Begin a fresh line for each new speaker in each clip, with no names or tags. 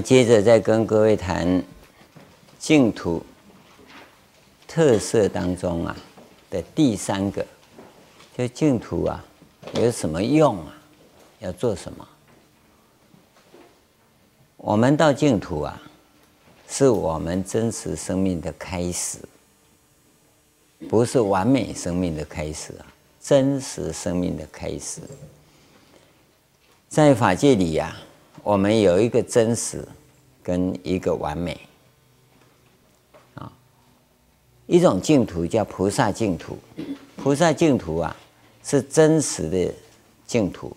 接着再跟各位谈净土特色当中啊的第三个，就净土啊有什么用啊？要做什么？我们到净土啊，是我们真实生命的开始，不是完美生命的开始啊，真实生命的开始。在法界里呀、我们有一个真实，跟一个完美，啊，一种净土叫菩萨净土，菩萨净土啊是真实的净土，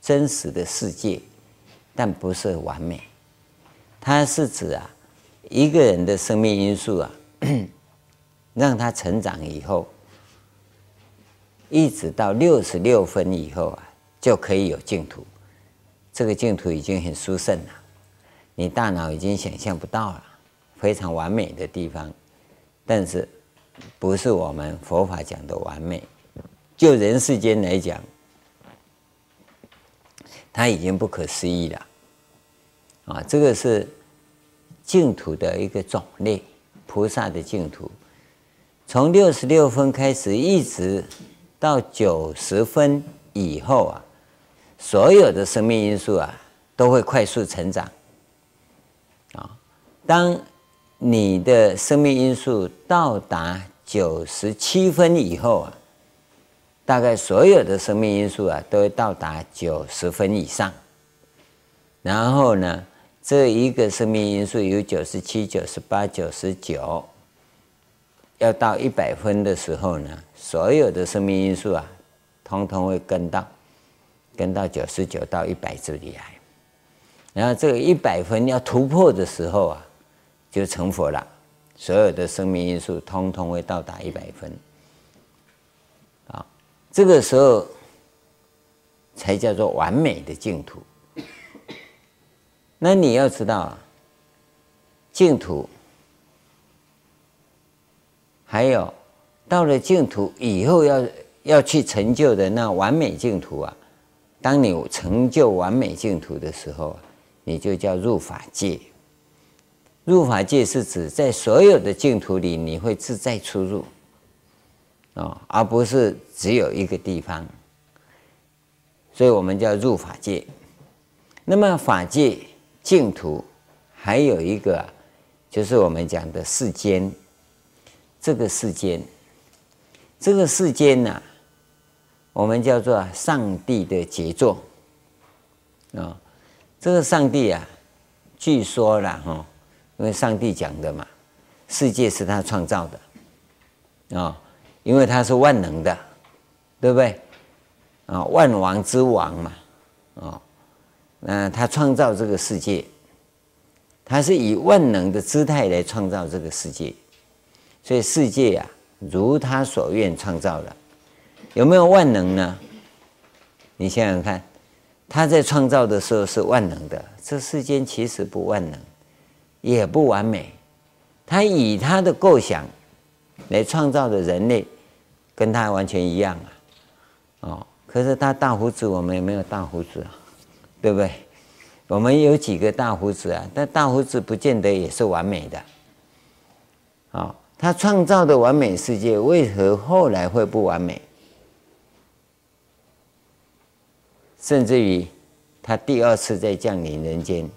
真实的世界，但不是完美。它是指啊一个人的生命因素啊，让他成长以后，一直到六十六分以后啊，就可以有净土。这个净土已经很殊胜了，你大脑已经想象不到了，非常完美的地方，但是不是我们佛法讲的完美？就人世间来讲，它已经不可思议了。啊，这个是净土的一个种类，菩萨的净土，从六十六分开始，一直到九十分以后啊。所有的生命因素啊，都会快速成长。啊，当你的生命因素到达九十七分以后啊，大概所有的生命因素啊，都会到达九十分以上。然后呢，这一个生命因素有九十七、九十八、九十九，要到一百分的时候呢，所有的生命因素啊，通通会跟到。跟到九十九到一百这里来，然后这个一百分要突破的时候啊，就成佛了。所有的生命因素通通会到达一百分，啊，这个时候才叫做完美的净土。那你要知道啊，净土还有到了净土以后要要去成就的那完美净土啊。当你成就完美净土的时候，你就叫入法界。入法界是指在所有的净土里，你会自在出入，啊，而不是只有一个地方。所以我们叫入法界。那么法界净土还有一个，就是我们讲的世间。这个世间，这个世间呢？我们叫做上帝的杰作啊，这个上帝啊，据说了哈，因为上帝讲的嘛，世界是他创造的啊，因为他是万能的，对不对？啊，万王之王嘛，啊，那他创造这个世界，他是以万能的姿态来创造这个世界，所以世界啊，如他所愿创造了。有没有万能呢？你想想看，他在创造的时候是万能的，这世间其实不万能，也不完美。他以他的构想来创造的人类，跟他完全一样啊。哦，可是他大胡子，我们也没有大胡子啊，对不对？我们有几个大胡子啊？但大胡子不见得也是完美的。啊，他创造的完美世界，为何后来会不完美？甚至于，他第二次再降临人间，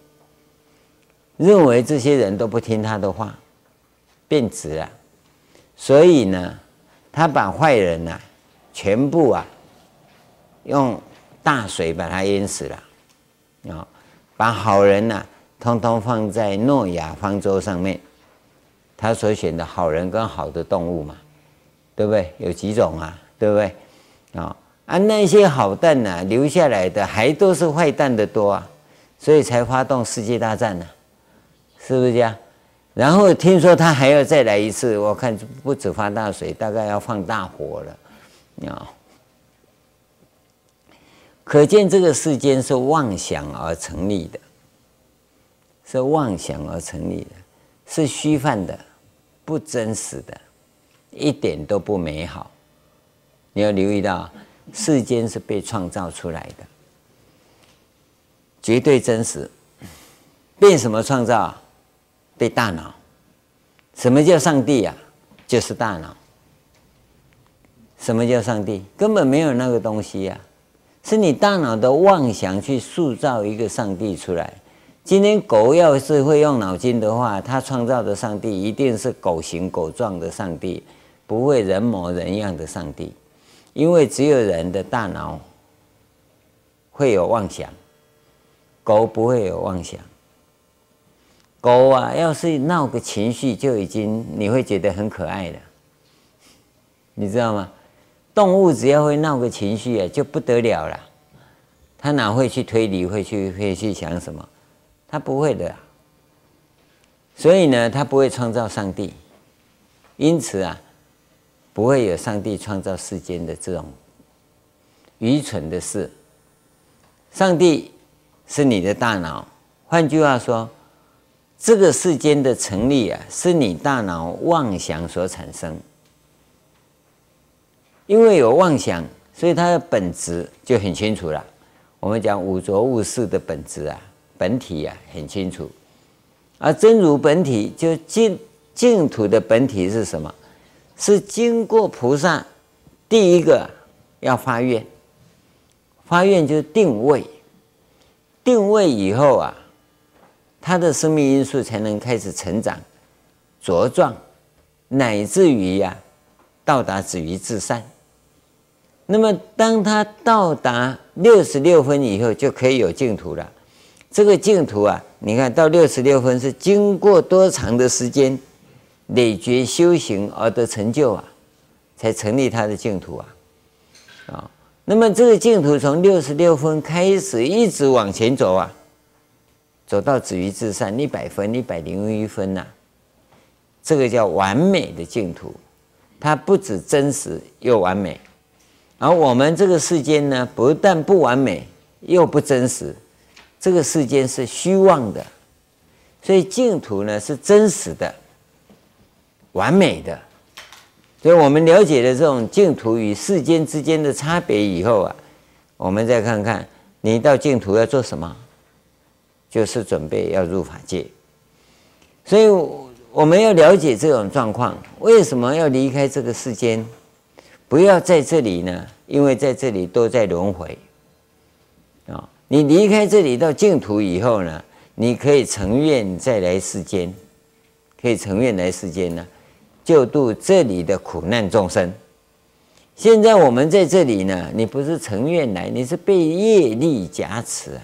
认为这些人都不听他的话，变质了，所以呢，他把坏人呐、啊，全部啊，用大水把他淹死了，啊，把好人呐、啊，通通放在诺亚方舟上面，他所选的好人跟好的动物嘛，对不对？有几种啊，对不对？啊。啊，那些好蛋呐、留下来的还都是坏蛋的多啊，所以才发动世界大战呢、是不是这样？然后听说他还要再来一次，我看不止发大水，大概要放大火了，啊！可见这个世间是妄想而成立的，是妄想而成立的，是虚幻的，不真实的，一点都不美好。你要留意到。世间是被创造出来的，绝对真实，被什么创造？被大脑。什么叫上帝呀？就是大脑。什么叫上帝？根本没有那个东西呀，是你大脑的妄想去塑造一个上帝出来。今天狗要是会用脑筋的话，它创造的上帝一定是狗形狗状的上帝，不会人模人样的上帝，因为只有人的大脑会有妄想，狗不会有妄想。狗啊，要是闹个情绪，就已经你会觉得很可爱了，你知道吗？动物只要会闹个情绪啊，就不得了了，它哪会去推理，会去会去想什么？他不会的，所以呢，他不会创造上帝，因此啊，不会有上帝创造世间的这种愚蠢的事。上帝是你的大脑，换句话说，这个世间的成立啊，是你大脑妄想所产生。因为有妄想，所以它的本质就很清楚了。我们讲五浊恶世的本质啊。本体、啊，很清楚，而真如本体就净净土的本体是什么？是经过菩萨第一个要发愿，发愿就是定位，定位以后啊，他的生命因素才能开始成长、茁壮，乃至于呀、到达止于至善。那么当他到达六十六分以后，就可以有净土了。这个净土啊，你看到六十六分是经过多长的时间累觉修行而得成就啊，才成立他的净土啊，啊，那么这个净土从六十六分开始一直往前走啊，走到止于至善一百分一百零一分呐，这个叫完美的净土，它不止真实又完美，而我们这个世间呢，不但不完美又不真实。这个世间是虚妄的，所以净土呢是真实的、完美的。所以我们了解了这种净土与世间之间的差别以后啊，我们再看看你到净土要做什么，就是准备要入法界。所以我们要了解这种状况，为什么要离开这个世间？不要在这里呢？因为在这里都在轮回啊。你离开这里到净土以后呢，你可以成愿再来世间，可以成愿来世间呢，救度这里的苦难众生。现在我们在这里呢，你不是成愿来，你是被业力加持啊，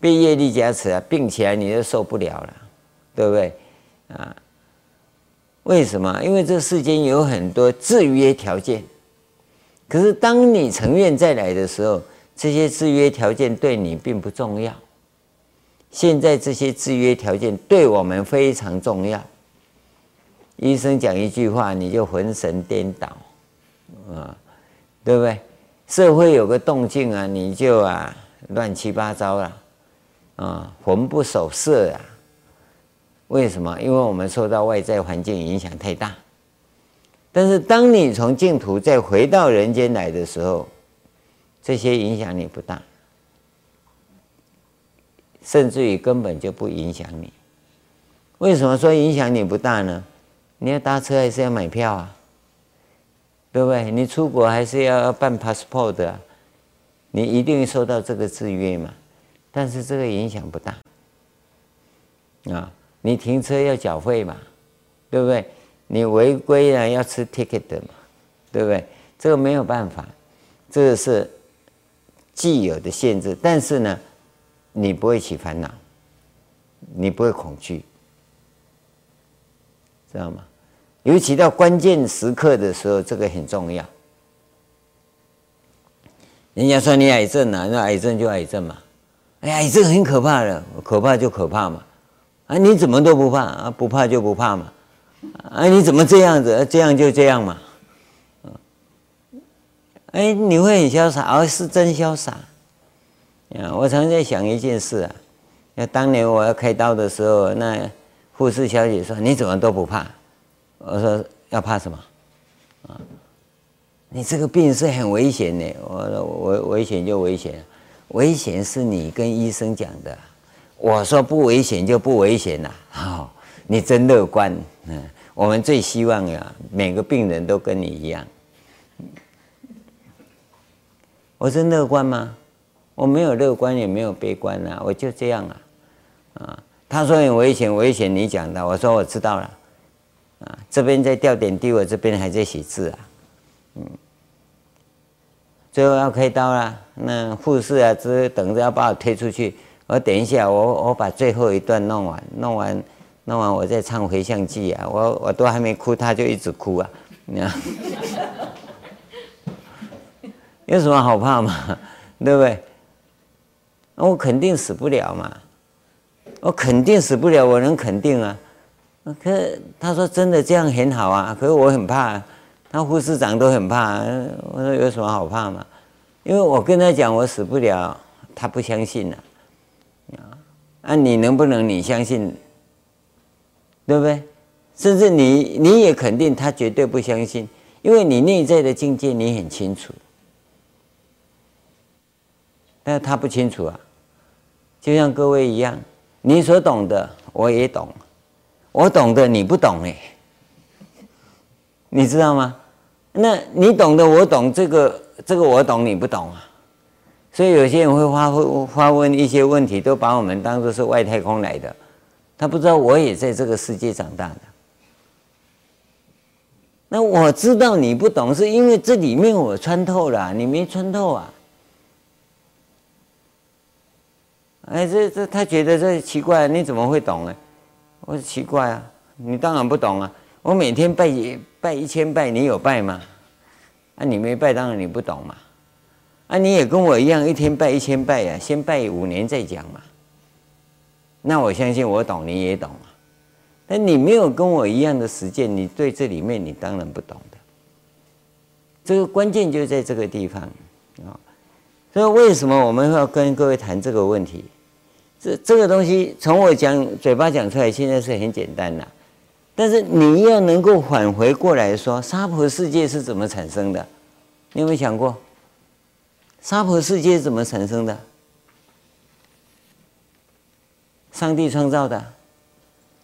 被业力加持啊，病起来你就受不了了，对不对啊？为什么？因为这世间有很多制约条件，可是当你成愿再来的时候。这些制约条件对你并不重要，现在这些制约条件对我们非常重要。医生讲一句话，你就浑神颠倒，啊，对不对？社会有个动静啊，你就啊乱七八糟了，啊，魂不守舍啊。为什么？因为我们受到外在环境影响太大。但是当你从净土再回到人间来的时候，这些影响你不大，甚至于根本就不影响你。为什么说影响你不大呢？你要搭车还是要买票啊？对不对？你出国还是要办 passport 啊？你一定受到这个制约嘛。但是这个影响不大啊。你停车要缴费嘛？对不对？你违规了要吃 ticket 的嘛？对不对？这个没有办法，这个是。既有的限制，但是呢，你不会起烦恼，你不会恐惧，知道吗？尤其到关键时刻的时候，这个很重要。人家说你癌症啊，那癌症就癌症嘛，哎，癌症很可怕的，可怕就可怕嘛。啊，你怎么都不怕啊？不怕就不怕嘛。啊，你怎么这样子？这样就这样嘛。哎，你会很潇洒，而、哦、是真潇洒。啊，我常在想一件事啊，那当年我要开刀的时候，那护士小姐说：“你怎么都不怕？”我说：“要怕什么？啊，你这个病是很危险的。我说我危险就危险，危险是你跟医生讲的，我说不危险就不危险了，好，你真乐观。嗯，我们最希望呀，每个病人都跟你一样。我真乐观吗？我没有乐观，也没有悲观啊，我就这样啊。啊，他说很危险，危险你讲的，我说我知道了。啊，这边在吊点滴，我这边还在写字啊。嗯。最后要开刀了，那护士啊，只等着要把我推出去。我等一下，我我把最后一段弄完，弄完，弄完，我再唱回向偈啊。我我都还没哭，他就一直哭啊。你看，有什么好怕嘛？对不对？那我肯定死不了嘛。我肯定死不了，我能肯定啊。可是他说真的这样很好啊，可是我很怕。那护士长都很怕，我说有什么好怕嘛？因为我跟他讲我死不了，他不相信呐。啊，那你能不能你相信？对不对？甚至你你也肯定他绝对不相信，因为你内在的境界你很清楚，但他不清楚啊。就像各位一样，你所懂的我也懂，我懂的你不懂哎，你知道吗？那你懂的，我懂这个，这个我懂，你不懂啊。所以有些人会发问发问一些问题，都把我们当作是外太空来的，他不知道我也在这个世界长大的。那我知道你不懂，是因为这里面我穿透了，你没穿透啊。哎，这这他觉得这奇怪，你怎么会懂呢？我说奇怪啊，你当然不懂啊。我每天拜拜一千拜，你有拜吗？啊，你没拜，当然你不懂嘛。啊，你也跟我一样，一天拜一千拜呀，先拜五年再讲嘛。那我相信我懂，你也懂啊。但你没有跟我一样的实践，你对这里面你当然不懂的。这个关键就在这个地方啊。所以为什么我们要跟各位谈这个问题？这这个东西从我讲嘴巴讲出来，现在是很简单的。但是你要能够返回过来说，娑婆世界是怎么产生的？你有没有想过，娑婆世界怎么产生的？上帝创造的，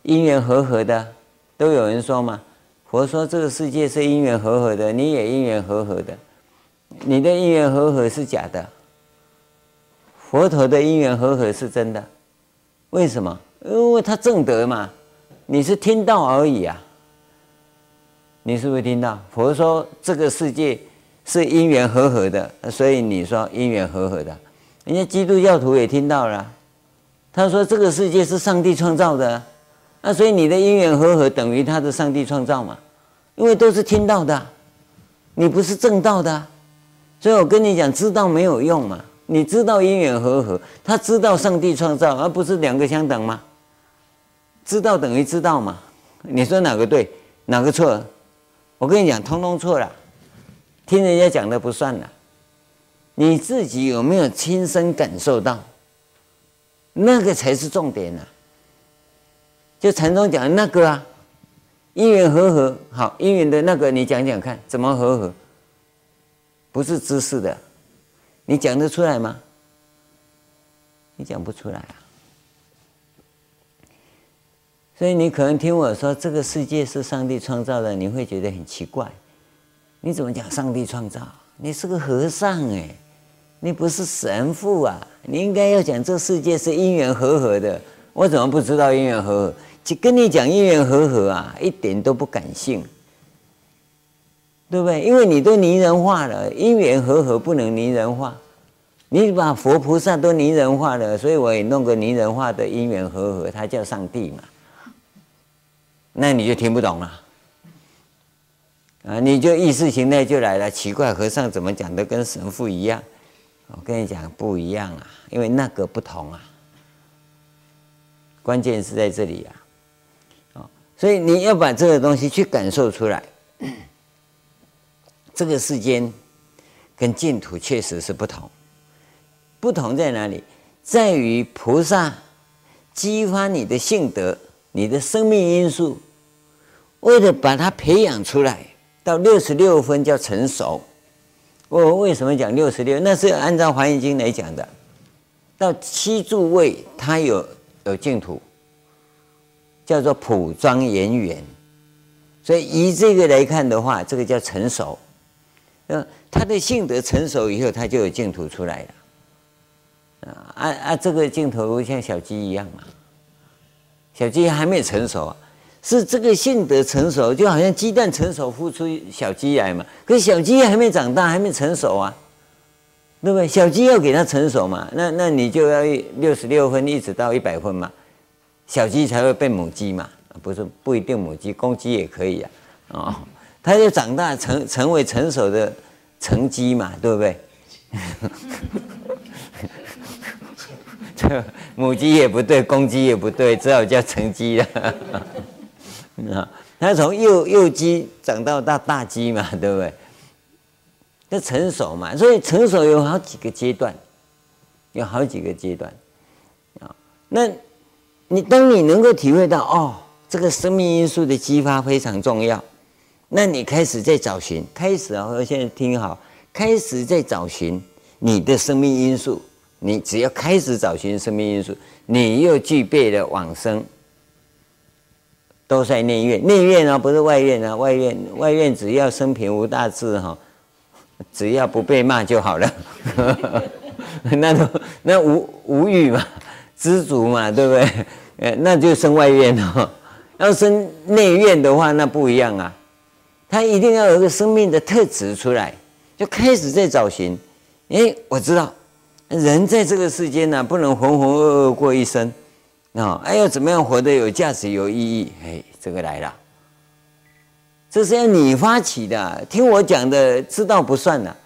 因缘和合的，都有人说嘛。佛说这个世界是因缘和合的，你也因缘和合的，你的因缘和合是假的，佛陀的因缘和合是真的。为什么？因为他正德嘛。你是听到而已啊，你是不是听到？佛说这个世界是因缘和合的，所以你说因缘和合的。人家基督教徒也听到了，他说这个世界是上帝创造的，那所以你的因缘和合等于他的上帝创造嘛？因为都是听到的，你不是正道的，所以我跟你讲，知道没有用嘛？你知道因缘和合，他知道上帝创造，而不是两个相等吗？知道等于知道嘛？你说哪个对，哪个错？我跟你讲，通通错了。听人家讲的不算了，你自己有没有亲身感受到？那个才是重点呢、就禅宗讲的那个啊，因缘和合，好，因缘的那个，你讲讲看，怎么和合？不是知识的，你讲得出来吗？你讲不出来啊。所以你可能听我说这个世界是上帝创造的，你会觉得很奇怪。你怎么讲上帝创造？你是个和尚哎，你不是神父啊？你应该要讲这世界是因缘和合的。我怎么不知道因缘和合？就跟你讲因缘和合啊，一点都不感性，对不对？因为你都泥人化了，因缘和合不能泥人化。你把佛菩萨都泥人化了，所以我也弄个泥人化的因缘和合，他叫上帝嘛。那你就听不懂了，啊，你就意识形态就来了。奇怪，和尚怎么讲的跟神父一样？我跟你讲不一样啊，因为那个不同啊。关键是在这里啊，哦所以你要把这个东西去感受出来。这个世间跟净土确实是不同，不同在哪里？在于菩萨激发你的性德，你的生命因素。为了把它培养出来，到六十六分叫成熟。我为什么讲六十六？那是按照《华严经》来讲的。到七住位，它有有净土，叫做普庄严圆。所以以这个来看的话，这个叫成熟。嗯，他的性德成熟以后，他就有净土出来了。啊啊啊！这个净土像小鸡一样嘛，小鸡还没成熟啊。是这个性德成熟，就好像鸡蛋成熟孵出小鸡来嘛。可是小鸡还没长大，还没成熟啊，对不对？小鸡要给它成熟嘛，那那你就要六十六分一直到一百分嘛，小鸡才会变母鸡嘛。不是不一定母鸡，公鸡也可以啊。哦，它就长大成成为成熟的成鸡嘛，对不对？这 母鸡也不对，公鸡也不对，只好叫成鸡了。啊，它从幼幼鸡长到大大鸡嘛，对不对？那成熟嘛，所以成熟有好几个阶段，有好几个阶段啊。那你当你能够体会到哦，这个生命因素的激发非常重要，那你开始在找寻，开始啊，现在听好，开始在找寻你的生命因素。你只要开始找寻生命因素，你又具备了往生。都在内院，内院啊，不是外院啊。外院，外院只要生平无大志哈，只要不被骂就好了。那都那无无语嘛，知足嘛，对不对？呃，那就生外院哦。要生内院的话，那不一样啊。他一定要有一个生命的特质出来，就开始在找寻。哎，我知道，人在这个世间呢，不能浑浑噩噩过一生。啊，哎，要怎么样活得有价值、有意义？哎，这个来了，这是要你发起的。听我讲的，知道不算了，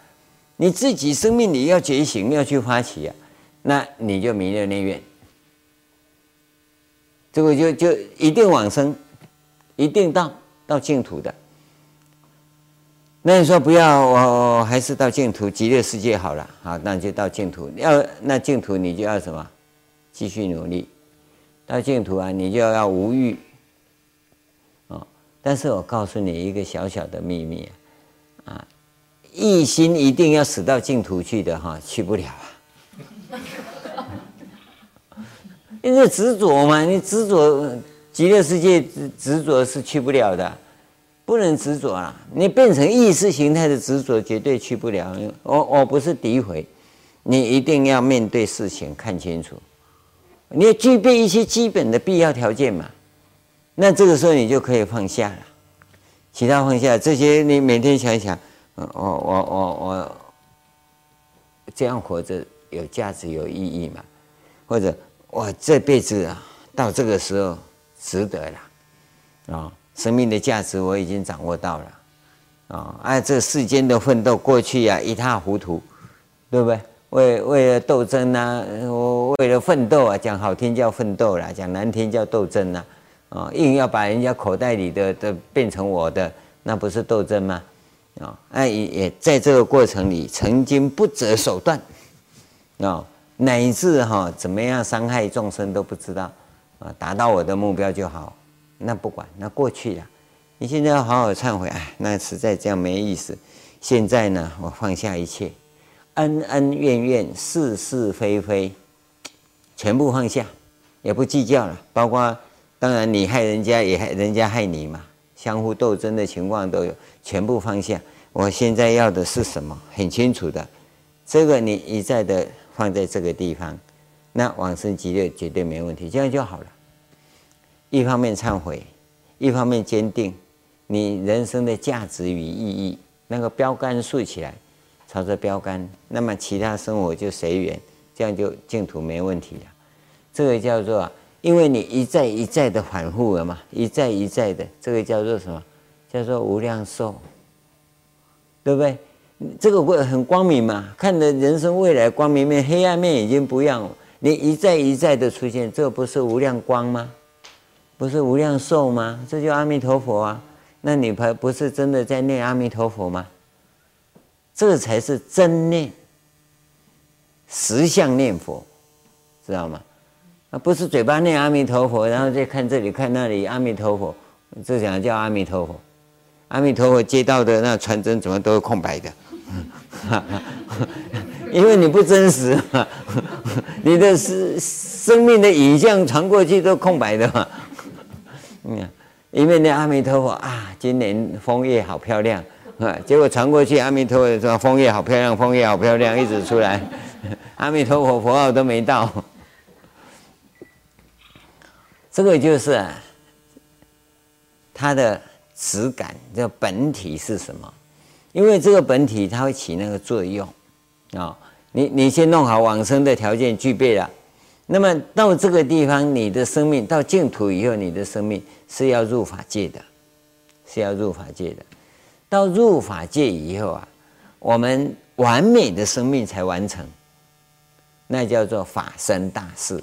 你自己生命里要觉醒，要去发起啊，那你就弥勒内院，这个就就一定往生，一定到到净土的。那你说不要，我，我还是到净土极乐世界好了。好，那就到净土。要那净土，你就要什么？继续努力。到净土啊，你就要无欲，哦。但是我告诉你一个小小的秘密啊，一心一定要死到净土去的哈，去不了啊。因为执着嘛，你执着极乐世界执执着是去不了的，不能执着啊。你变成意识形态的执着，绝对去不了。我我不是诋毁，你一定要面对事情，看清楚。你要具备一些基本的必要条件嘛，那这个时候你就可以放下了，其他放下这些，你每天想一想，我我我我这样活着有价值有意义嘛？或者我这辈子啊到这个时候值得了啊，生命的价值我已经掌握到了啊，哎，这世间的奋斗过去呀一塌糊涂，对不对？为为了斗争呐，我为了奋斗啊，讲好听叫奋斗啦，讲难听叫斗争呐，啊，硬要把人家口袋里的的变成我的，那不是斗争吗？啊，哎也也在这个过程里，曾经不择手段，啊，乃至哈怎么样伤害众生都不知道，啊，达到我的目标就好，那不管，那过去了，你现在要好好忏悔，哎，那实在这样没意思，现在呢，我放下一切。恩恩怨怨，是是非非，全部放下，也不计较了。包括当然你害人家，也害人家害你嘛，相互斗争的情况都有，全部放下。我现在要的是什么？很清楚的，这个你一再的放在这个地方，那往生极乐绝对没问题，这样就好了。一方面忏悔，一方面坚定你人生的价值与意义，那个标杆竖起来。朝着标杆，那么其他生活就随缘，这样就净土没问题了。这个叫做，因为你一再一再的反复了嘛，一再一再的，这个叫做什么？叫做无量寿，对不对？这个会很光明嘛，看着人生未来光明面，黑暗面已经不一样。你一再一再的出现，这不是无量光吗？不是无量寿吗？这就阿弥陀佛啊！那你还不是真的在念阿弥陀佛吗？这才是真念，实相念佛，知道吗？啊，不是嘴巴念阿弥陀佛，然后再看这里看那里阿弥陀佛，这讲叫阿弥陀佛。阿弥陀佛接到的那传真怎么都是空白的？因为你不真实嘛，你的生生命的影像传过去都空白的嘛。嗯，因为那阿弥陀佛啊，今年枫叶好漂亮 啊，结果传过去阿弥陀佛说枫叶好漂亮，枫叶好漂亮，一直出来，阿弥陀佛佛号都没到。这个就是啊，它的质感，这本体是什么？因为这个本体它会起那个作用啊。你你先弄好往生的条件具备了，那么到这个地方，你的生命到净土以后，你的生命是要入法界的，是要入法界的。到入法界以后啊，我们完美的生命才完成，那叫做法身大事。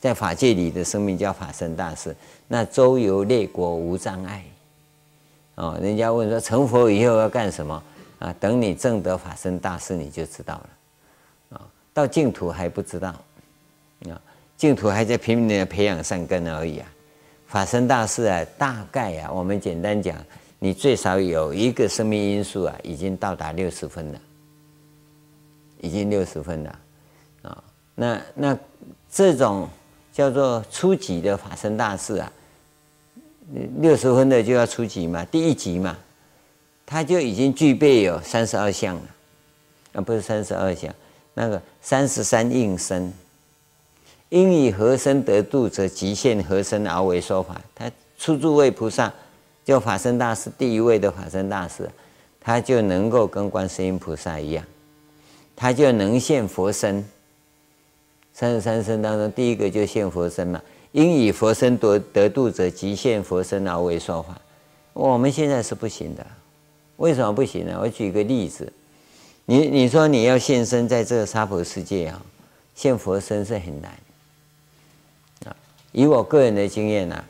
在法界里的生命叫法身大事，那周游列国无障碍。哦，人家问说成佛以后要干什么啊？等你证得法身大事，你就知道了。啊，到净土还不知道，啊，净土还在拼命的培养善根而已啊。法身大事啊，大概啊，我们简单讲，你最少有一个生命因素啊，已经到达六十分了，已经六十分了，啊，那那这种。叫做初级的法身大事啊，六十分的就要初级嘛，第一级嘛，他就已经具备有三十二相了，啊，不是三十二相，那个三十三应身，应以何身得度者，即现何身而为说法。他初住位菩萨，就法身大师第一位的法身大师，他就能够跟观世音菩萨一样，他就能现佛身。三十三身当中，第一个就现佛身嘛。应以佛身得得度者，即现佛身而为说法。我们现在是不行的，为什么不行呢？我举个例子，你你说你要现身在这个娑婆世界啊，现佛身是很难。以我个人的经验呐，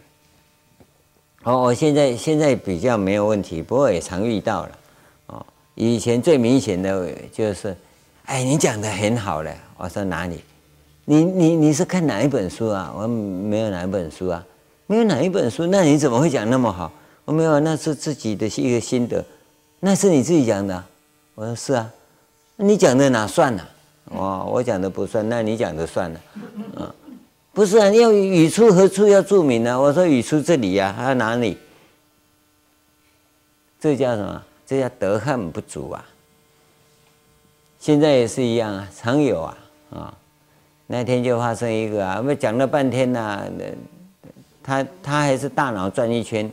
哦，我现在现在比较没有问题，不过也常遇到了。哦，以前最明显的就是，哎，你讲的很好了。我说哪里？你你你是看哪一本书啊？我说没有哪一本书啊，没有哪一本书，那你怎么会讲那么好？我没有，那是自己的一个心得，那是你自己讲的。我说是啊，你讲的哪算呢？哦，我讲的不算，那你讲的算了。嗯，不是啊，要语出何处要注明呢？我说语出这里呀，还有哪里？这叫什么？这叫德行不足啊。现在也是一样啊，常有啊啊。那天就发生一个啊，我们讲了半天呐、啊，他他还是大脑转一圈，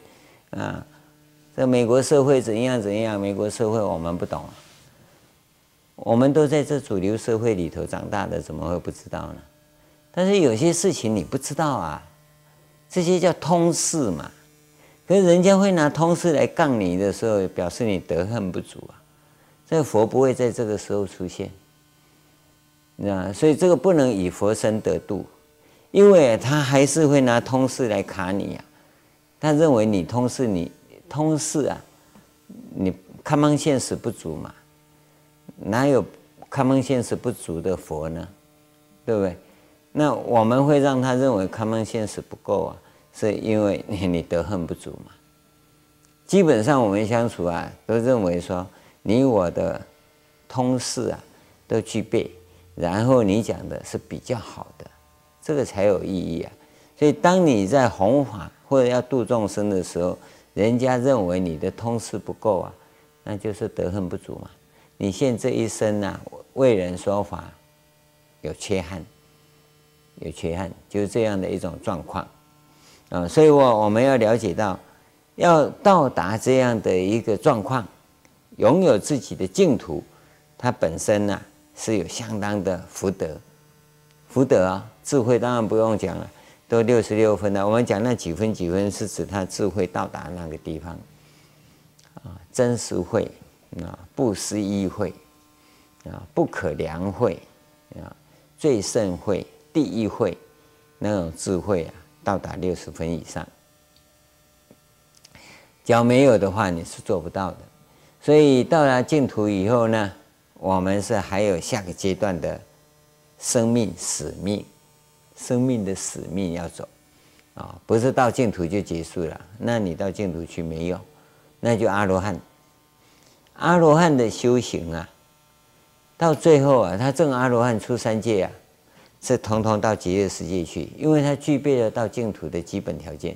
啊，这美国社会怎样怎样？美国社会我们不懂，我们都在这主流社会里头长大的，怎么会不知道呢？但是有些事情你不知道啊，这些叫通事嘛。可是人家会拿通事来杠你的时候，表示你德行不足啊。这个佛不会在这个时候出现。那所以这个不能以佛身得度，因为他还是会拿通事来卡你呀、啊。他认为你通事，你通事啊，你看门现实不足嘛，哪有看门现实不足的佛呢？对不对？那我们会让他认为 common sense 不够啊，是因为你你德行不足嘛。基本上我们相处啊，都认为说你我的通事啊都具备。然后你讲的是比较好的，这个才有意义啊。所以当你在弘法或者要度众生的时候，人家认为你的通事不够啊，那就是德行不足嘛。你现这一生啊，为人说法有缺憾，有缺憾，就是这样的一种状况啊。所以我我们要了解到，要到达这样的一个状况，拥有自己的净土，它本身呢、是有相当的福德，福德啊，智慧当然不用讲了，都六十六分了。我们讲那几分几分，是指他智慧到达那个地方啊，真实慧啊，不思议慧啊，不可量慧啊，最胜慧、第一会那种智慧啊，到达六十分以上。只要没有的话，你是做不到的。所以到了净土以后呢？我们是还有下个阶段的生命使命，生命的使命要走啊，不是到净土就结束了。那你到净土去没有，那就阿罗汉。阿罗汉的修行啊，到最后啊，他证阿罗汉出三界啊，是通通到极乐世界去，因为它具备了到净土的基本条件。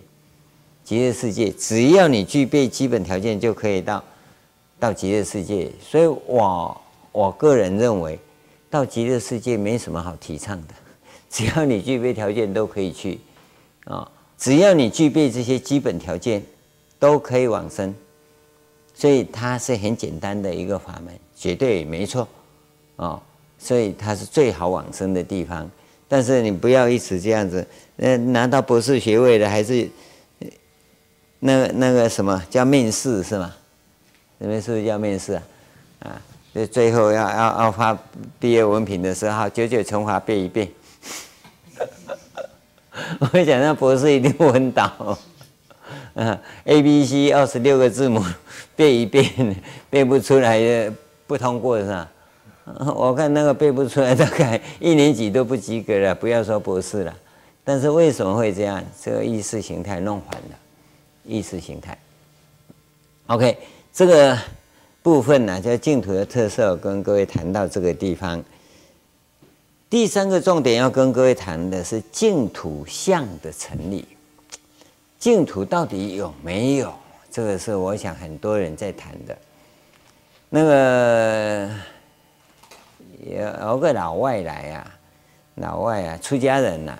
极乐世界，只要你具备基本条件，就可以到到极乐世界。所以我我个人认为，到极乐世界没什么好提倡的，只要你具备条件，都可以去啊。只要你具备这些基本条件，都可以往生。所以它是很简单的一个法门，绝对没错啊。所以它是最好往生的地方。但是你不要一直这样子，呃，拿到博士学位的还是那个那个什么叫面试是吗？你们是不是叫面试啊？啊，就最后要要要发毕业文凭的时候，九九乘法背一遍。我讲那博士一定昏倒。嗯，A B C 二十六个字母 背一遍，背不出来不通过是吧？我看那个背不出来，大概 一年级都不及格了，不要说博士了。但是为什么会这样？这个意识形态弄反了，意识形态。OK，这个部分呢，叫净土的特色，跟各位谈到这个地方。第三个重点要跟各位谈的是净土相的成立。净土到底有没有？这个是我想很多人在谈的。那个。也有个老外来、啊，老外啊，出家人呐、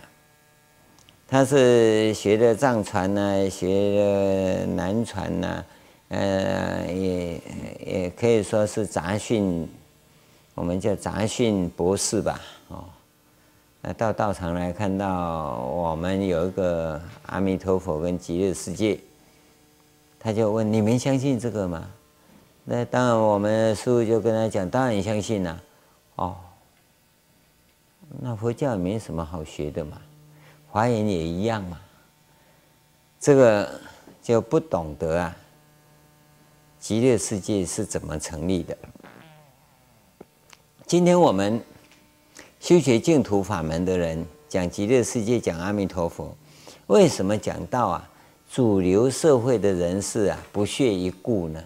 他是学的藏传呐、学的南传呐、呃，也也可以说是杂讯，我们叫杂讯博士吧，哦，那到道场来看到我们有一个阿弥陀佛跟极乐世界，他就问：你们相信这个吗？那当然，我们师父就跟他讲：当然相信了、哦，那佛教也没什么好学的嘛，华严也一样嘛。这个就不懂得啊，极乐世界是怎么成立的。今天我们修学净土法门的人讲极乐世界，讲阿弥陀佛，为什么讲到啊，主流社会的人士啊不屑一顾呢？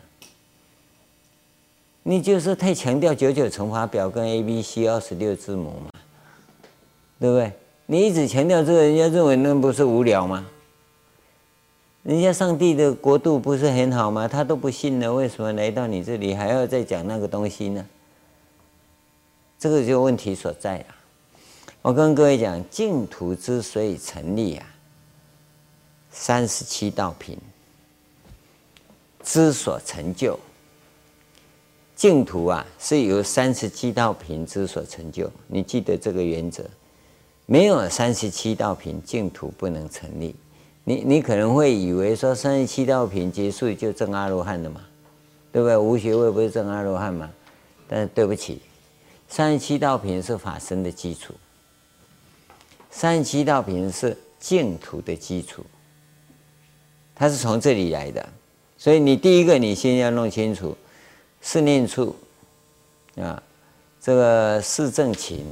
你就是太强调九九乘法表跟 A B C 二十六字母嘛，对不对？你一直强调这个，人家认为那不是无聊吗？人家上帝的国度不是很好吗？他都不信了，为什么来到你这里还要再讲那个东西呢？这个就问题所在啊！我跟各位讲，净土之所以成立啊，三十七道品之所成就。净土啊，是由三十七道品之所成就。你记得这个原则，没有三十七道品，净土不能成立。你你可能会以为说三十七道品结束就证阿罗汉了嘛，对不对？无学位不是证阿罗汉嘛？但是对不起，三十七道品是法身的基础，三十七道品是净土的基础，它是从这里来的。所以你第一个，你先要弄清楚。四念处啊，这个四正勤、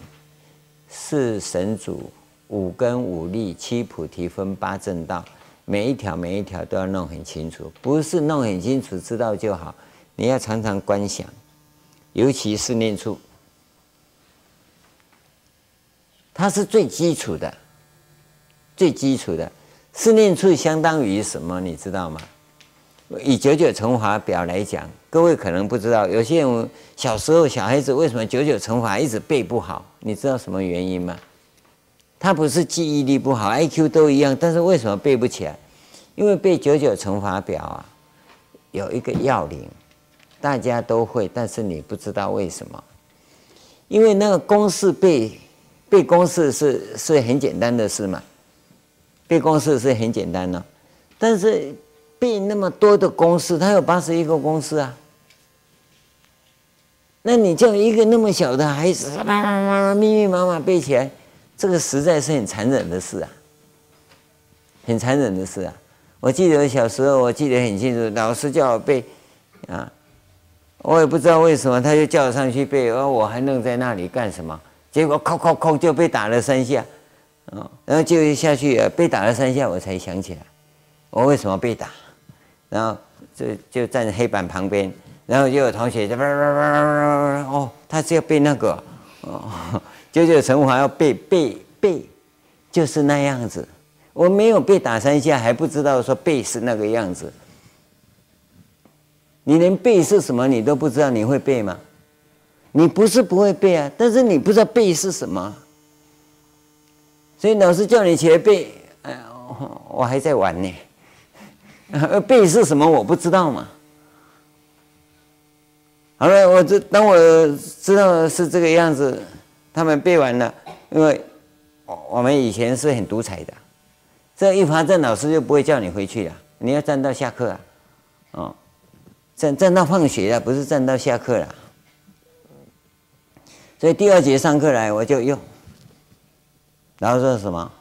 四神足、五根五力、七菩提分、八正道，每一条每一条都要弄很清楚，不是弄很清楚知道就好，你要常常观想，尤其四念处，它是最基础的，最基础的四念处相当于什么？你知道吗？以九九乘法表来讲，各位可能不知道，有些人小时候小孩子为什么九九乘法一直背不好？你知道什么原因吗？他不是记忆力不好，IQ 都一样，但是为什么背不起来？因为背九九乘法表啊，有一个要领，大家都会，但是你不知道为什么？因为那个公式背背公式是是很简单的事嘛，背公式是很简单的，但是。背那么多的公式，它有八十一个公式啊。那你叫一个那么小的孩子，妈妈妈妈密密麻麻背起来，这个实在是很残忍的事啊，很残忍的事啊。我记得小时候，我记得很清楚，老师叫我背啊，我也不知道为什么，他就叫我上去背，而我还愣在那里干什么？结果扣扣扣就被打了三下，啊，然后就下去被打了三下，我才想起来，我为什么被打。然后就就站在黑板旁边，然后就有同学就叭叭叭叭叭哦，他是要背那个哦，九九乘法要背背背，就是那样子。我没有被打三下，还不知道说背是那个样子。你连背是什么你都不知道，你会背吗？你不是不会背啊，但是你不知道背是什么。所以老师叫你起来背，哎，我还在玩呢。背是什么我不知道嘛。好了，我这当我知道是这个样子，他们背完了，因为我们以前是很独裁的。这一罚站，老师就不会叫你回去了，你要站到下课啊，哦，站站到放学了，不是站到下课了。所以第二节上课来，我就又，然后说什么？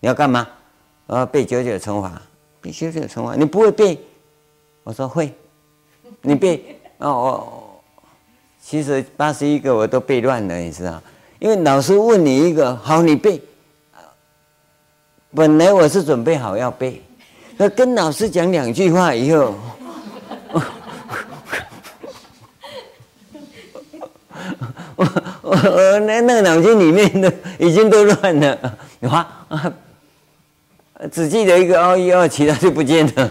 你要干嘛？我要背九九乘法，背九九乘法，你不会背？我说会，你背哦哦，其实八十一个我都背乱了，你知道？因为老师问你一个，好，你背。本来我是准备好要背，那跟老师讲两句话以后，我我我那那个脑筋里面的已经都乱了，你看啊，只记得一个二一二，其他就不见了。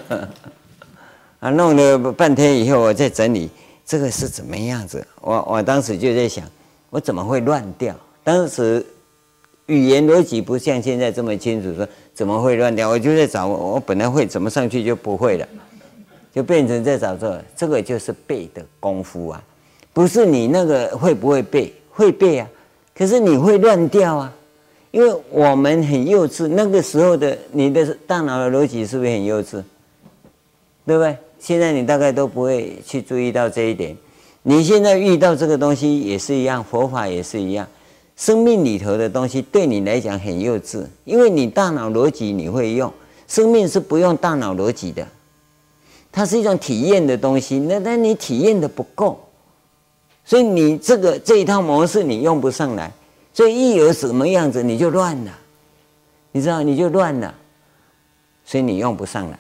啊，弄了半天以后，我再整理这个是怎么样子。我我当时就在想，我怎么会乱掉？当时。语言逻辑不像现在这么清楚，说怎么会乱掉？我就在找我，本来会怎么上去就不会了，就变成在找这，这个就是背的功夫啊，不是你那个会不会背，会背啊，可是你会乱掉啊，因为我们很幼稚，那个时候的你的大脑的逻辑是不是很幼稚？对不对？现在你大概都不会去注意到这一点，你现在遇到这个东西也是一样，佛法也是一样。生命里头的东西对你来讲很幼稚，因为你大脑逻辑你会用，生命是不用大脑逻辑的，它是一种体验的东西。那那你体验的不够，所以你这个这一套模式你用不上来，所以一有什么样子你就乱了，你知道你就乱了，所以你用不上来。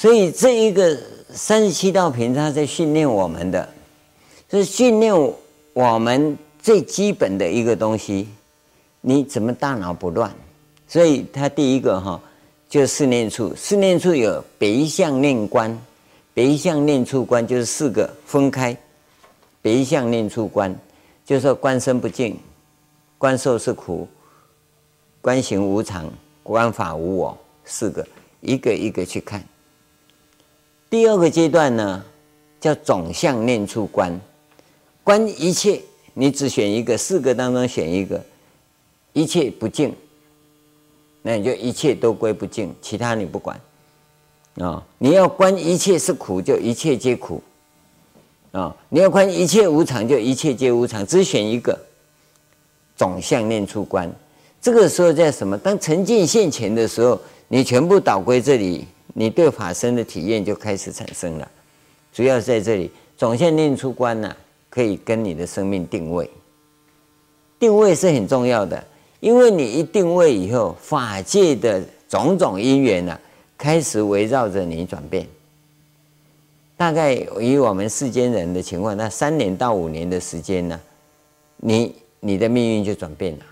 所以这一个三十七道品，它在训练我们的，是训练。我们最基本的一个东西，你怎么大脑不乱？所以他第一个哈，就是四念处。四念处有别相念观，别相念处观就是四个分开。别相念处观，就是说观身不净，观受是苦，观行无常，观法无我，四个一个一个去看。第二个阶段呢，叫总相念处观。观一切，你只选一个，四个当中选一个，一切不净，那你就一切都归不净，其他你不管啊、你要观一切是苦，就一切皆苦啊、你要观一切无常，就一切皆无常，只选一个，总相念处观。这个时候在什么？当沉浸现前的时候，你全部导归这里，你对法身的体验就开始产生了。主要在这里，总相念出观呢、可以跟你的生命定位，定位是很重要的，因为你一定位以后，法界的种种因缘呢、开始围绕着你转变。大概以我们世间人的情况，那三年到五年的时间呢、你你的命运就转变了，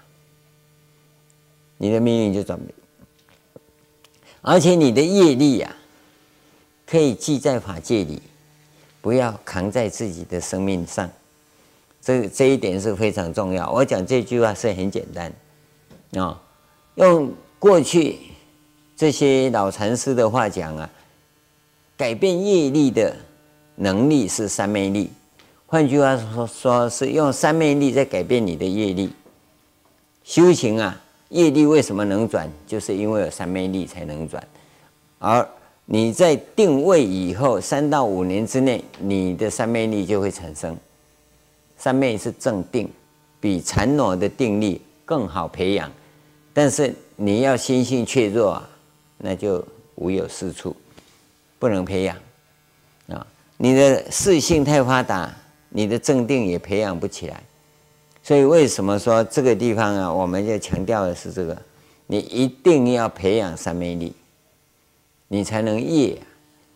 你的命运就转变，而且你的业力呀、啊，可以记在法界里。不要扛在自己的生命上，这这一点是非常重要。我讲这句话是很简单啊，用过去这些老禅师的话讲啊，改变业力的能力是三昧力。换句话说，说是用三昧力在改变你的业力。修行啊，业力为什么能转？就是因为有三昧力才能转，而。你在定位以后三到五年之内，你的三昧力就会产生。三昧是正定，比禅那的定力更好培养，但是你要心性怯弱啊，那就无有是处，不能培养啊。你的四性太发达，你的正定也培养不起来。所以为什么说这个地方啊，我们要强调的是这个，你一定要培养三昧力。你才能业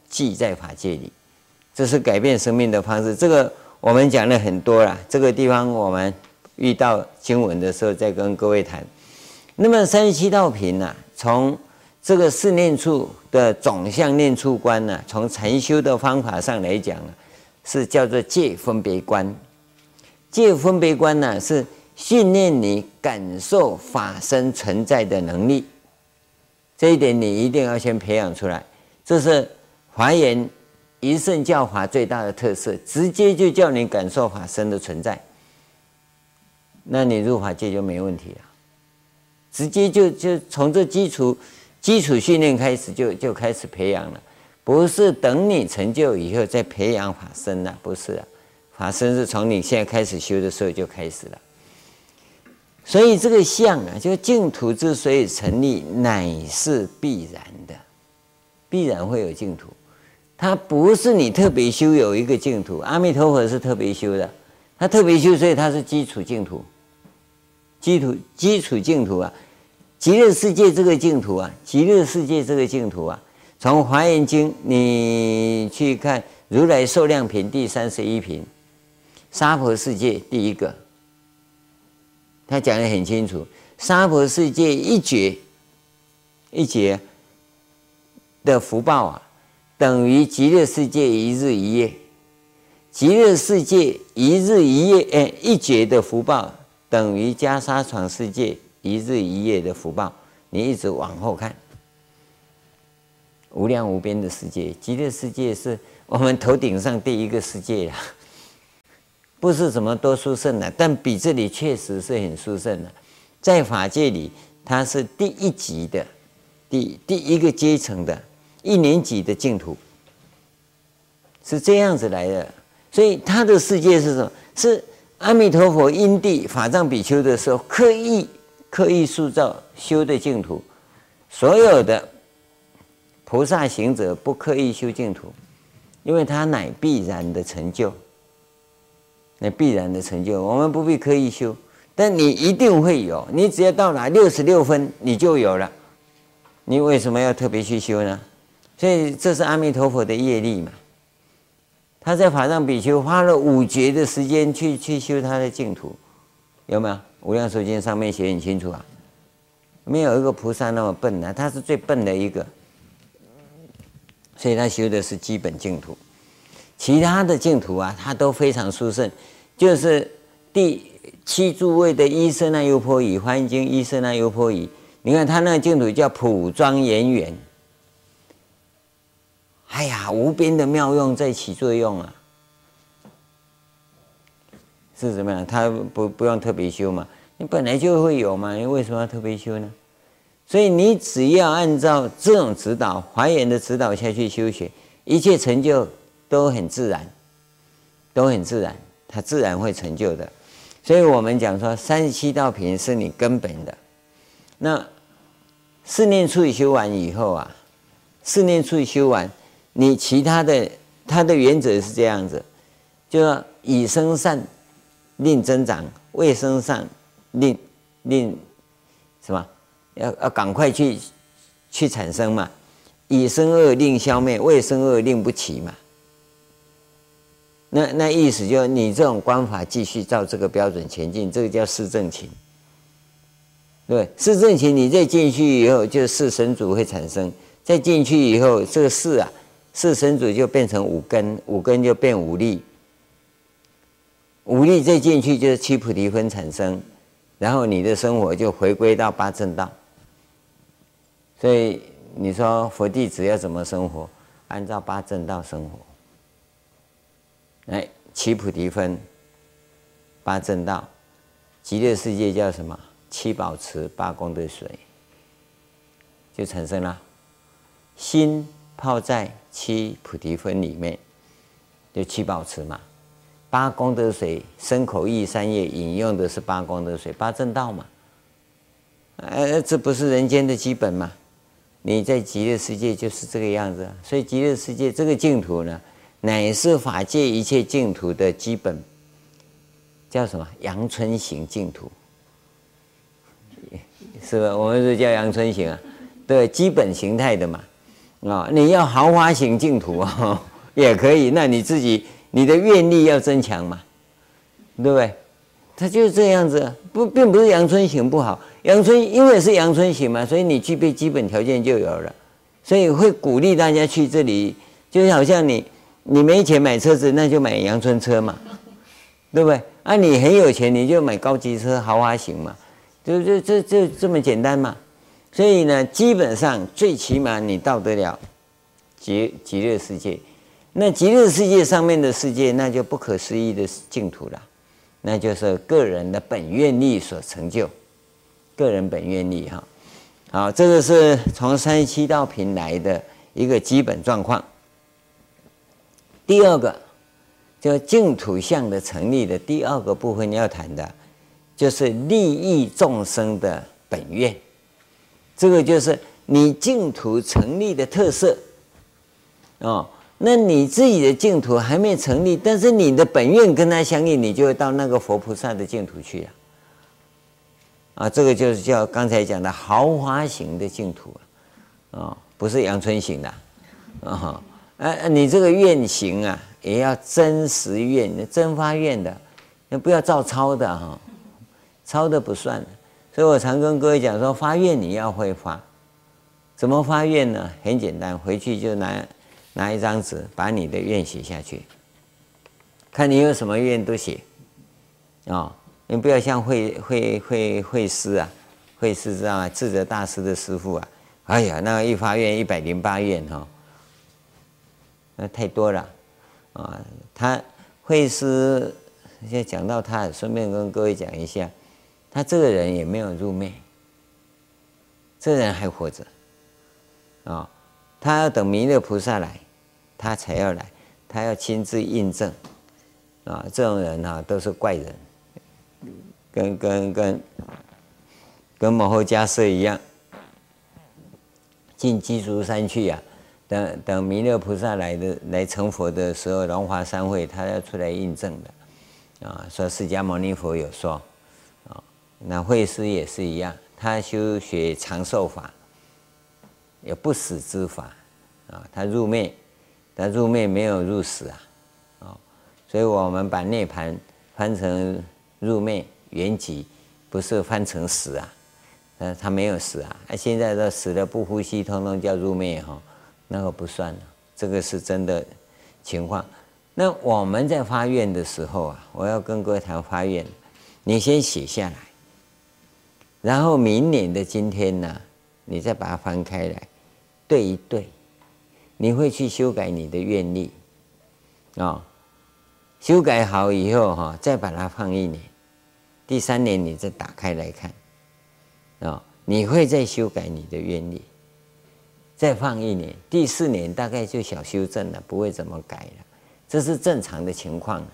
记在法界里，这是改变生命的方式。这个我们讲了很多了，这个地方我们遇到经文的时候再跟各位谈。那么三十七道品呢，从这个四念处的总相念处观呢，从禅修的方法上来讲啊，是叫做界分别观。界分别观呢，是训练你感受法身存在的能力。这一点你一定要先培养出来，这是华严一乘教法最大的特色，直接就叫你感受法身的存在，那你入法界就没问题了。直接就就从这基础基础训练开始就就开始培养了，不是等你成就以后再培养法身了，不是啊，啊，甚至从你现在开始修的时候就开始了。所以这个相啊，就净土之所以成立，乃是必然的，必然会有净土。它不是你特别修有一个净土，阿弥陀佛是特别修的，他特别修，所以他是基础净土，基础基础净土啊，极乐世界这个净土啊，极乐世界这个净土啊，从华严经你去看如来寿量品第三十一品，娑婆世界第一个。他讲的很清楚，娑婆世界一劫一劫的福报啊，等于极乐世界一日一夜；极乐世界一日一夜，哎，一劫的福报等于袈裟床世界一日一夜的福报。你一直往后看，无量无边的世界，极乐世界是我们头顶上第一个世界呀。不是什么多殊胜的，但比这里确实是很殊胜的。在法界里，它是第一级的，第第一个阶层的一年级的净土，是这样子来的。所以他的世界是什么？是阿弥陀佛因地法藏比丘的时候刻意刻意塑造修的净土。所有的菩萨行者不刻意修净土，因为他乃必然的成就。那必然的成就，我们不必刻意修，但你一定会有。你只要到达六十六分，你就有了。你为什么要特别去修呢？所以这是阿弥陀佛的业力嘛。他在法藏比丘花了五劫的时间去去修他的净土，有没有？无量寿经上面写很清楚啊。没有一个菩萨那么笨的，他是最笨的一个，所以他修的是基本净土。其他的净土啊，他都非常殊胜，就是第七诸位的医生那优婆夷，华严经医生那优婆夷，你看他那个净土叫普庄严圆，哎呀，无边的妙用在起作用啊，是怎么样？他不不用特别修嘛，你本来就会有嘛，你为什么要特别修呢？所以你只要按照这种指导，华严的指导下去修学，一切成就。都很自然，都很自然，它自然会成就的。所以我们讲说，三十七道品是你根本的。那四念处修完以后啊，四念处修完，你其他的它的原则是这样子，就说以生善令增长，未生善令令什么？要要赶快去去产生嘛。以生恶令消灭，未生恶令不起嘛。那那意思就是你这种观法继续照这个标准前进，这个叫四正勤。对，四正勤你再进去以后，就四神主会产生。再进去以后，这个四啊，四神主就变成五根，五根就变五力。五力再进去就是七菩提分产生，然后你的生活就回归到八正道。所以你说佛弟子要怎么生活？按照八正道生活。哎，七菩提分，八正道，极乐世界叫什么？七宝池，八功德水，就产生了。心泡在七菩提分里面，就七宝池嘛。八功德水，身口意三业引用的是八功德水，八正道嘛。呃，这不是人间的基本吗？你在极乐世界就是这个样子，所以极乐世界这个净土呢？乃是法界一切净土的基本，叫什么？阳春行净土，是吧？我们是叫阳春行啊，对，基本形态的嘛。啊，你要豪华行净土啊，也可以。那你自己你的愿力要增强嘛，对不对？他就是这样子，不，并不是阳春行不好，阳春因为是阳春行嘛，所以你具备基本条件就有了，所以会鼓励大家去这里，就好像你你没钱买车子，那就买阳春车嘛，对不对？啊，你很有钱，你就买高级车豪华型嘛，就就就就这么简单嘛。所以呢，基本上最起码你到得了极极乐世界，那极乐世界上面的世界，那就不可思议的净土了。那就是个人的本愿力所成就，个人本愿力哈，好，这个是从三十七道品来的一个基本状况。第二个，叫净土相的成立的第二个部分要谈的，就是利益众生的本愿，这个就是你净土成立的特色，哦。那你自己的净土还没成立，但是你的本愿跟他相应，你就会到那个佛菩萨的净土去了。啊，这个就是叫刚才讲的豪华型的净土啊，啊，不是阳春型的，啊，啊，你这个愿行啊，也要真实愿，真发愿的，那不要照抄的哈，抄的不算。所以我常跟各位讲说，发愿你要会发，怎么发愿呢？很简单，回去就拿。拿一张纸，把你的愿写下去，看你有什么愿都写，啊、哦，你不要像慧慧慧慧师啊，慧师知道吗？智者大师的师傅啊，哎呀，那一发愿一百零八愿哈，那太多了，啊、他慧师现在讲到他，顺便跟各位讲一下，他这个人也没有入灭，这人还活着，啊、他要等弥勒菩萨来，他才要来，他要亲自印证，啊，这种人啊都是怪人，跟跟跟跟摩诃迦叶一样，进鸡足山去呀、等等弥勒菩萨来的来成佛的时候，龙华三会他要出来印证的，啊，说释迦牟尼佛有说，啊，那慧师也是一样，他修学长寿法。有不死之法啊，他入灭，他入灭没有入死啊，啊，所以我们把涅槃翻成入灭圆寂，不是翻成死啊，呃，他没有死啊，他现在都死了不呼吸，通通叫入灭哈，那个不算了，这个是真的情况。那我们在发愿的时候啊，我要跟各位谈发愿，你先写下来，然后明年的今天呢，你再把它翻开来。对一对，你会去修改你的愿力啊，修改好以后哈，再把它放一年，第三年你再打开来看啊，你会再修改你的愿力，再放一年，第四年大概就小修正了，不会怎么改了，这是正常的情况。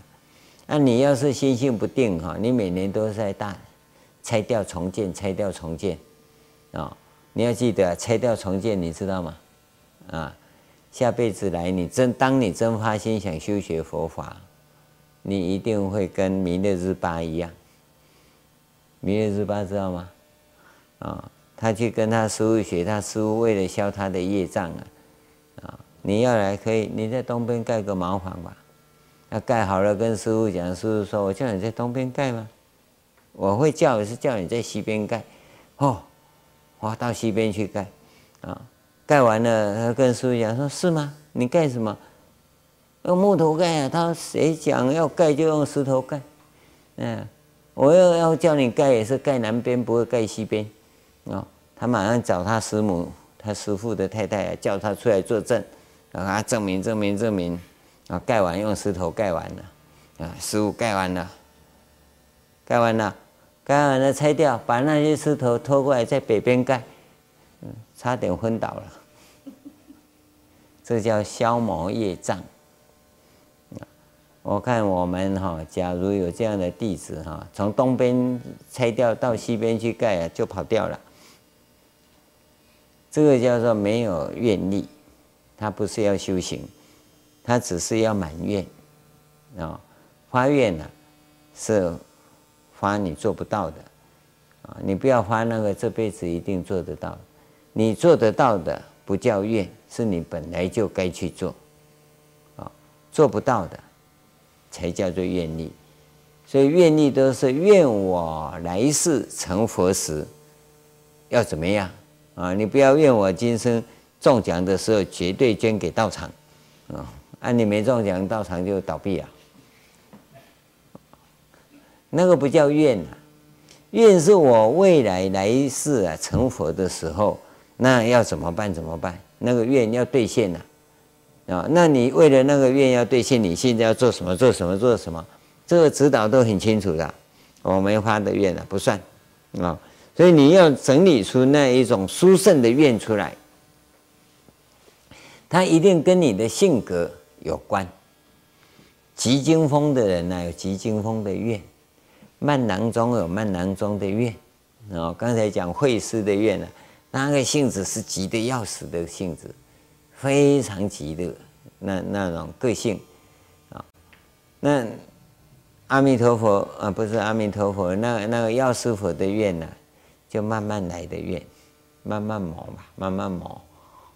那你要是心性不定哈，你每年都在大拆掉重建，拆掉重建啊。你要记得拆掉重建，你知道吗？啊，下辈子来，你真当你真发心想修学佛法，你一定会跟弥勒日巴一样。弥勒日巴知道吗？啊，他去跟他师傅学，他师傅为了消他的业障啊，啊，你要来可以，你在东边盖个茅房吧。那盖好了，跟师傅讲，师傅说：“我叫你在东边盖吗？我会叫也，是叫你在西边盖。”哦。我，到西边去盖，啊，盖完了，他跟师傅讲说：“是吗？你盖什么？用木头盖啊？他谁讲要盖就用石头盖？嗯，我要要叫你盖也是盖南边，不会盖西边。啊，他马上找他师母，他师父的太太叫他出来作证，让他证明证明证明，啊，盖完用石头盖完了，啊，师父盖完了，盖完了。”盖完了拆掉，把那些石头拖过来，在北边盖，嗯，差点昏倒了。这叫消磨业障。我看我们哈，假如有这样的弟子哈，从东边拆掉到西边去盖啊，就跑掉了。这个叫做没有愿力，他不是要修行，他只是要满愿啊，发愿呢是。发你做不到的，啊，你不要发那个这辈子一定做得到，你做得到的不叫愿，是你本来就该去做，啊，做不到的，才叫做愿力。所以愿力都是愿我来世成佛时要怎么样啊？你不要怨我今生中奖的时候绝对捐给道场啊！啊，你没中奖，道场就倒闭了。那个不叫怨啊，怨是我未来来世啊成佛的时候，那要怎么办？怎么办？那个愿要兑现呐。啊，那你为了那个愿要兑现，你现在要做什么？做什么？做什么？这个指导都很清楚的。我没发的愿啊，不算啊。所以你要整理出那一种殊胜的愿出来，它一定跟你的性格有关。急惊风的人呢，有急惊风的愿；慢囊中有慢囊中的愿。啊，刚才讲慧师的愿呢，那个性子是急得要死的性子。非常急的那那种个性啊，那阿弥陀佛啊，不是阿弥陀佛，那那个药师佛的愿呢，就慢慢来的愿，慢慢磨嘛，慢慢磨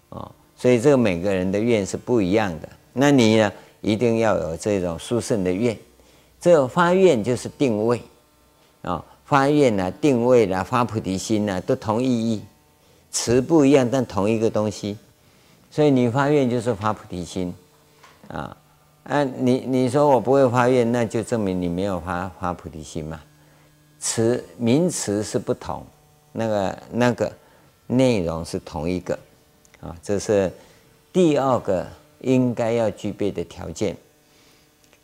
啊，所以这个每个人的愿是不一样的。那你呢，一定要有这种殊胜的愿，这个发愿就是定位啊，发愿啊，定位啦，发菩提心呐，都同意义，词不一样，但同一个东西。所以你发愿就是发菩提心，啊，啊，你你说我不会发愿，那就证明你没有发发菩提心嘛。词名词是不同，那个那个内容是同一个，啊，这是第二个应该要具备的条件。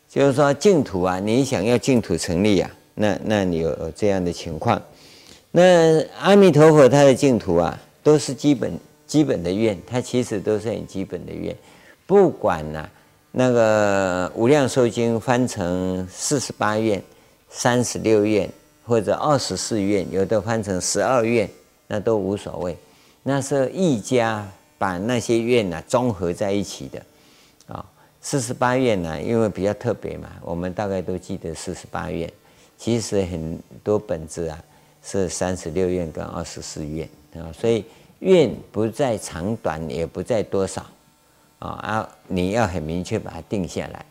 就是说净土啊，你想要净土成立啊，那那你有这样的情况，那阿弥陀佛他的净土啊，都是基本。基本的愿，他其实都是很基本的愿，不管呐、那个《无量寿经》翻成四十八愿、三十六愿或者二十四愿，有的翻成十二愿，那都无所谓。那是一家把那些愿呐综合在一起的啊。四十八愿呢，因为比较特别嘛，我们大概都记得四十八愿。其实很多本子啊是三十六愿跟二十四愿啊，所以。愿不在长短，也不在多少，啊，你要很明确把它定下来。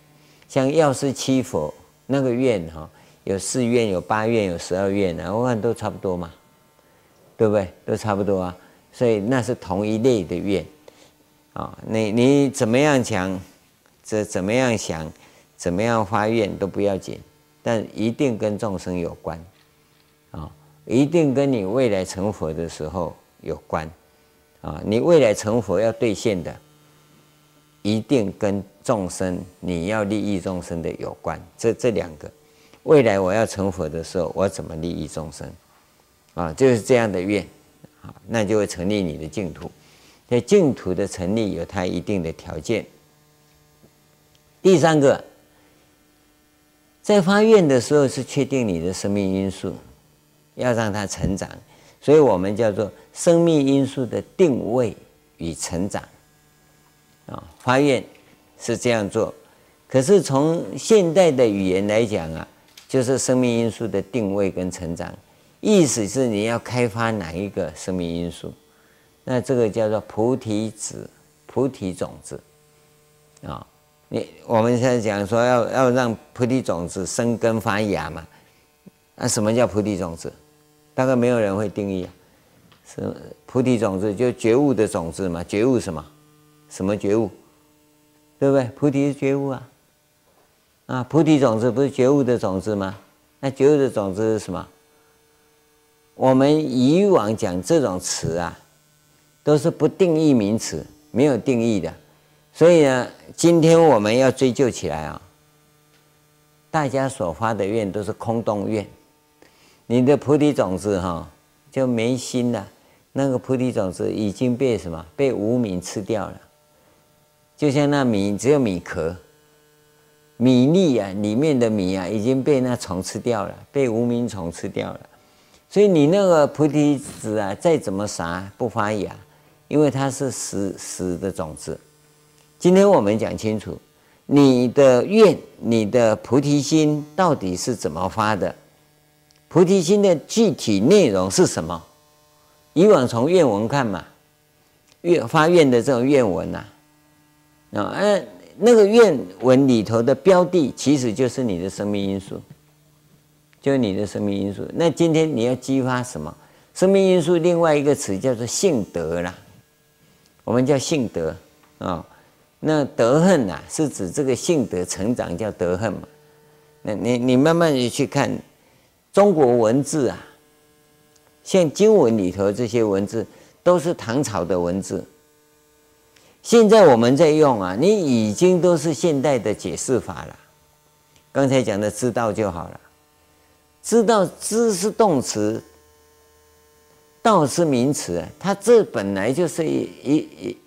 像药师七佛那个愿哈，有四愿，有八愿，有十二愿啊，我看都差不多嘛，对不对？都差不多啊，所以那是同一类的愿，啊，你你怎么样讲，这怎么样想，怎么样发愿都不要紧，但一定跟众生有关，啊，一定跟你未来成佛的时候有关。啊，你未来成佛要兑现的，一定跟众生你要利益众生的有关。这这两个，未来我要成佛的时候，我怎么利益众生？啊，就是这样的愿，啊，那就会成立你的净土。所以净土的成立有它一定的条件。第三个，在发愿的时候是确定你的生命因素，要让它成长。所以我们叫做生命因素的定位与成长，啊，发愿是这样做。可是从现代的语言来讲啊，就是生命因素的定位跟成长，意思是你要开发哪一个生命因素？那这个叫做菩提子、菩提种子，啊，你我们现在讲说要要让菩提种子生根发芽嘛，那什么叫菩提种子？大概没有人会定义啊，是菩提种子，就觉悟的种子嘛？觉悟什么？什么觉悟？对不对？菩提是觉悟啊！啊，菩提种子不是觉悟的种子吗？那觉悟的种子是什么？我们以往讲这种词啊，都是不定义名词，没有定义的。所以呢，今天我们要追究起来啊，大家所发的愿都是空洞愿。你的菩提种子哈就没心了，那个菩提种子已经被什么？被无明吃掉了。就像那米只有米壳，米粒啊里面的米啊已经被那虫吃掉了，被无名虫吃掉了。所以你那个菩提子啊再怎么撒不发芽，因为它是死死的种子。今天我们讲清楚，你的愿、你的菩提心到底是怎么发的？菩提心的具体内容是什么？以往从愿文看嘛，愿发愿的这种愿文呐，啊，那个愿文里头的标的，其实就是你的生命因素，就是你的生命因素。那今天你要激发什么？生命因素另外一个词叫做性德啦，我们叫性德啊、那德恨呐、啊，是指这个性德成长叫德恨嘛。那你你慢慢的去看中国文字啊，像经文里头这些文字都是唐朝的文字。现在我们在用啊，你已经都是现代的解释法了。刚才讲的知道就好了，知道知是动词，道是名词，它这本来就是一一一，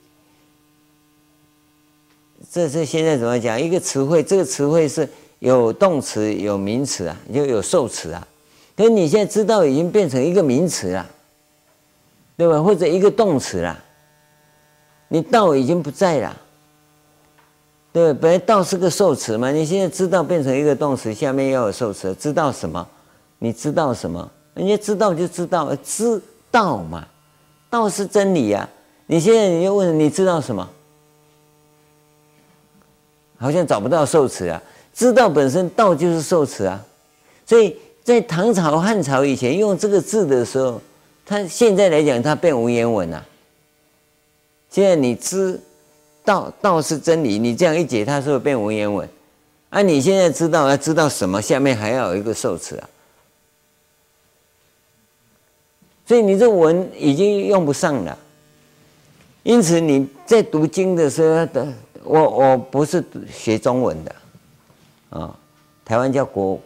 这是现在怎么讲？一个词汇，这个词汇是有动词有名词啊，就有受词啊。可是你现在知道已经变成一个名词了，对吧？或者一个动词了。你道已经不在了，对，本来道是个受词嘛，你现在知道变成一个动词，下面要有受词，知道什么？你知道什么？人家知道就知道，知道嘛，道是真理呀。你现在你就问你知道什么？好像找不到受词啊。知道本身道就是受词啊，所以在唐朝、汉朝以前用这个字的时候，他现在来讲，它变文言文了。现在你知道道是真理，你这样一解，它是不是变文言文？啊，你现在知道要知道什么？下面还要有一个受词啊，所以你这文已经用不上了。因此你在读经的时候，的我我不是学中文的啊，台湾叫国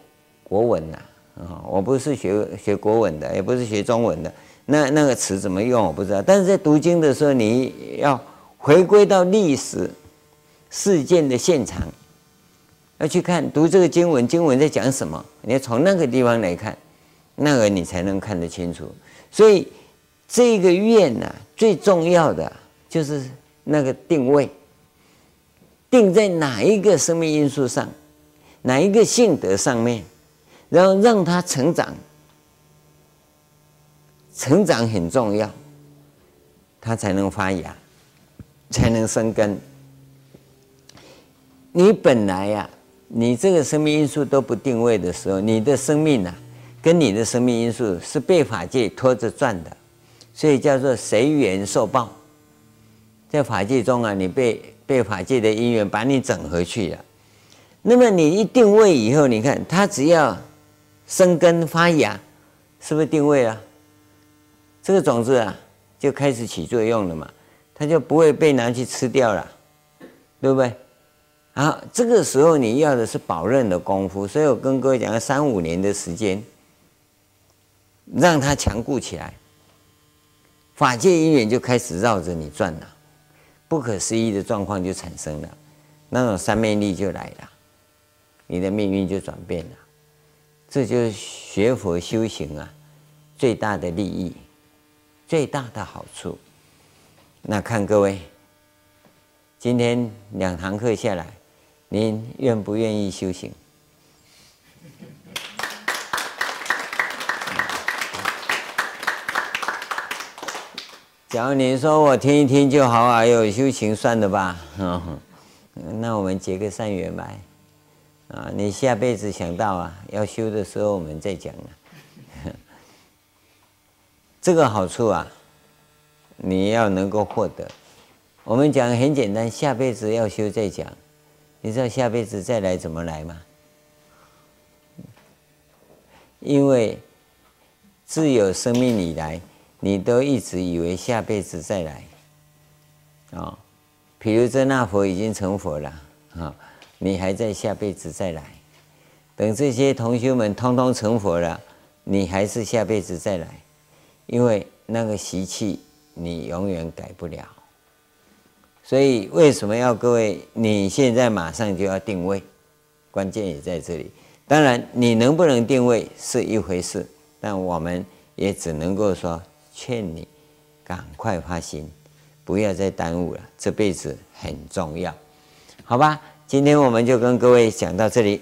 国文呐啊，我不是学学国文的，也不是学中文的。那那个词怎么用我不知道，但是在读经的时候，你要回归到历史事件的现场，要去看读这个经文，经文在讲什么？你要从那个地方来看，那个你才能看得清楚。所以这个愿呐、最重要的就是那个定位，定在哪一个生命因素上，哪一个性德上面，然后让它成长。成长很重要，它才能发芽，才能生根。你本来呀、你这个生命因素都不定位的时候，你的生命呐、啊，跟你的生命因素是被法界拖着转的，所以叫做随缘受报。在法界中啊，你被被法界的因缘把你整合去了。那么你一定位以后，你看它只要生根发芽，是不是定位了？这个种子啊，就开始起作用了嘛，它就不会被拿去吃掉了，对不对？好，这个时候你要的是保任的功夫，所以我跟各位讲了三五年的时间，让它强固起来，法界因缘就开始绕着你转了，不可思议的状况就产生了，那种三昧力就来了，你的命运就转变了，这就是学佛修行啊，最大的利益。最大的好处，那看各位，今天两堂课下来，您愿不愿意修行？假如您说我听一听就好啊，有修行算了吧，那我们结个善缘吧。啊，你下辈子想到啊，要修的时候我们再讲啊。这个好处啊，你要能够获得。我们讲很简单，下辈子要修再讲。你知道下辈子再来怎么来吗？因为自有生命以来，你都一直以为下辈子再来。啊，比如这那佛已经成佛了啊，你还在下辈子再来。等这些同学们通通成佛了，你还是下辈子再来。因为那个习气你永远改不了，所以为什么要各位你现在马上就要定位？关键也在这里。当然，你能不能定位是一回事，但我们也只能够说劝你赶快发心，不要再耽误了，这辈子很重要，好吧？今天我们就跟各位讲到这里。